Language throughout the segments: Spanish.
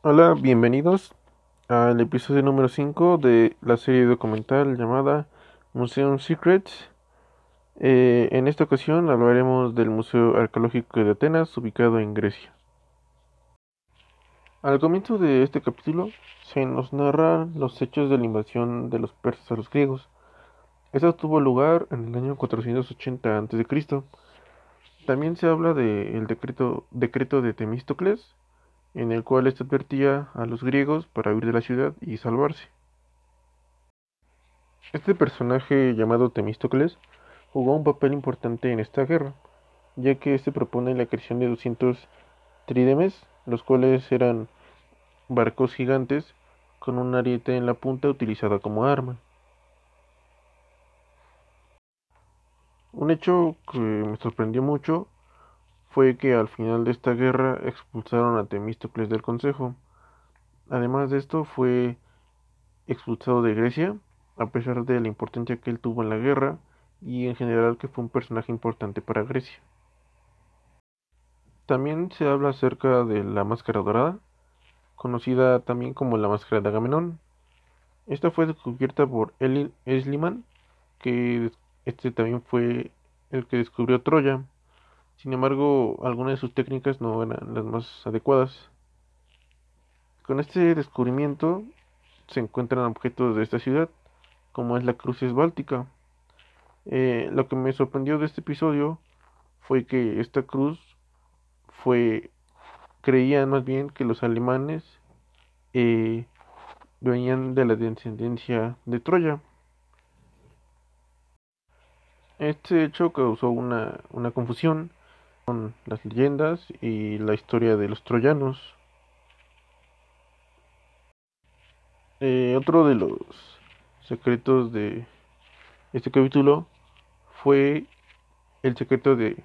Hola, bienvenidos al episodio número 5 de la serie documental llamada Museum Secrets. Eh, en esta ocasión hablaremos del Museo Arqueológico de Atenas, ubicado en Grecia. Al comienzo de este capítulo se nos narran los hechos de la invasión de los persas a los griegos. Esto tuvo lugar en el año 480 a.C. También se habla del decreto, decreto de Temístocles, en el cual éste advertía a los griegos para huir de la ciudad y salvarse. Este personaje llamado Temístocles jugó un papel importante en esta guerra, ya que éste propone la creación de 200 trídemes, los cuales eran barcos gigantes con un ariete en la punta utilizada como arma. Un hecho que me sorprendió mucho fue que al final de esta guerra expulsaron a Temístocles del consejo. Además de esto, fue expulsado de Grecia, a pesar de la importancia que él tuvo en la guerra y en general que fue un personaje importante para Grecia. También se habla acerca de la máscara dorada, conocida también como la máscara de Agamenón. Esta fue descubierta por Elin Esliman, que este también fue el que descubrió Troya. Sin embargo, algunas de sus técnicas no eran las más adecuadas. Con este descubrimiento se encuentran objetos de esta ciudad, como es la cruz esbáltica. Eh, lo que me sorprendió de este episodio fue que esta cruz fue, creían más bien que los alemanes eh, venían de la descendencia de Troya. Este hecho causó una, una confusión con las leyendas y la historia de los troyanos. Eh, otro de los secretos de este capítulo fue el secreto de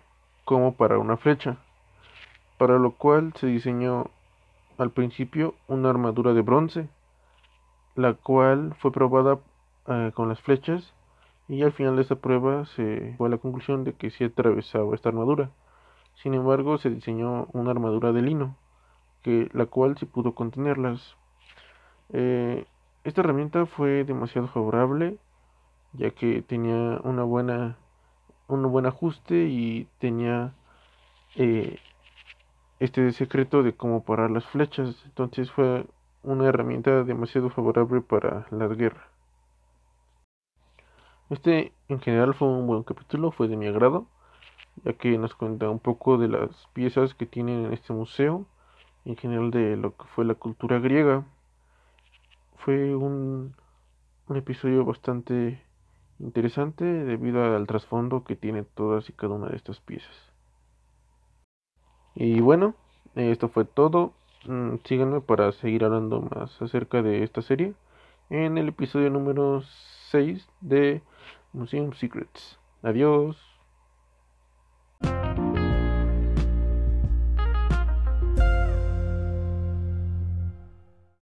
cómo parar una flecha, para lo cual se diseñó al principio una armadura de bronce, la cual fue probada eh, con las flechas y al final de esta prueba se fue a la conclusión de que sí atravesaba esta armadura. Sin embargo, se diseñó una armadura de lino, que, la cual sí pudo contenerlas. Eh, esta herramienta fue demasiado favorable, ya que tenía una buena, un buen ajuste y tenía eh, este secreto de cómo parar las flechas. Entonces fue una herramienta demasiado favorable para la guerra. Este en general fue un buen capítulo, fue de mi agrado, ya que nos cuenta un poco de las piezas que tienen en este museo, en general de lo que fue la cultura griega. Fue un, episodio bastante interesante debido al trasfondo que tiene todas y cada una de estas piezas. Y bueno, esto fue todo. Mm, síganme para seguir hablando más acerca de esta serie en el episodio número 6 de Museum Secrets. Adiós.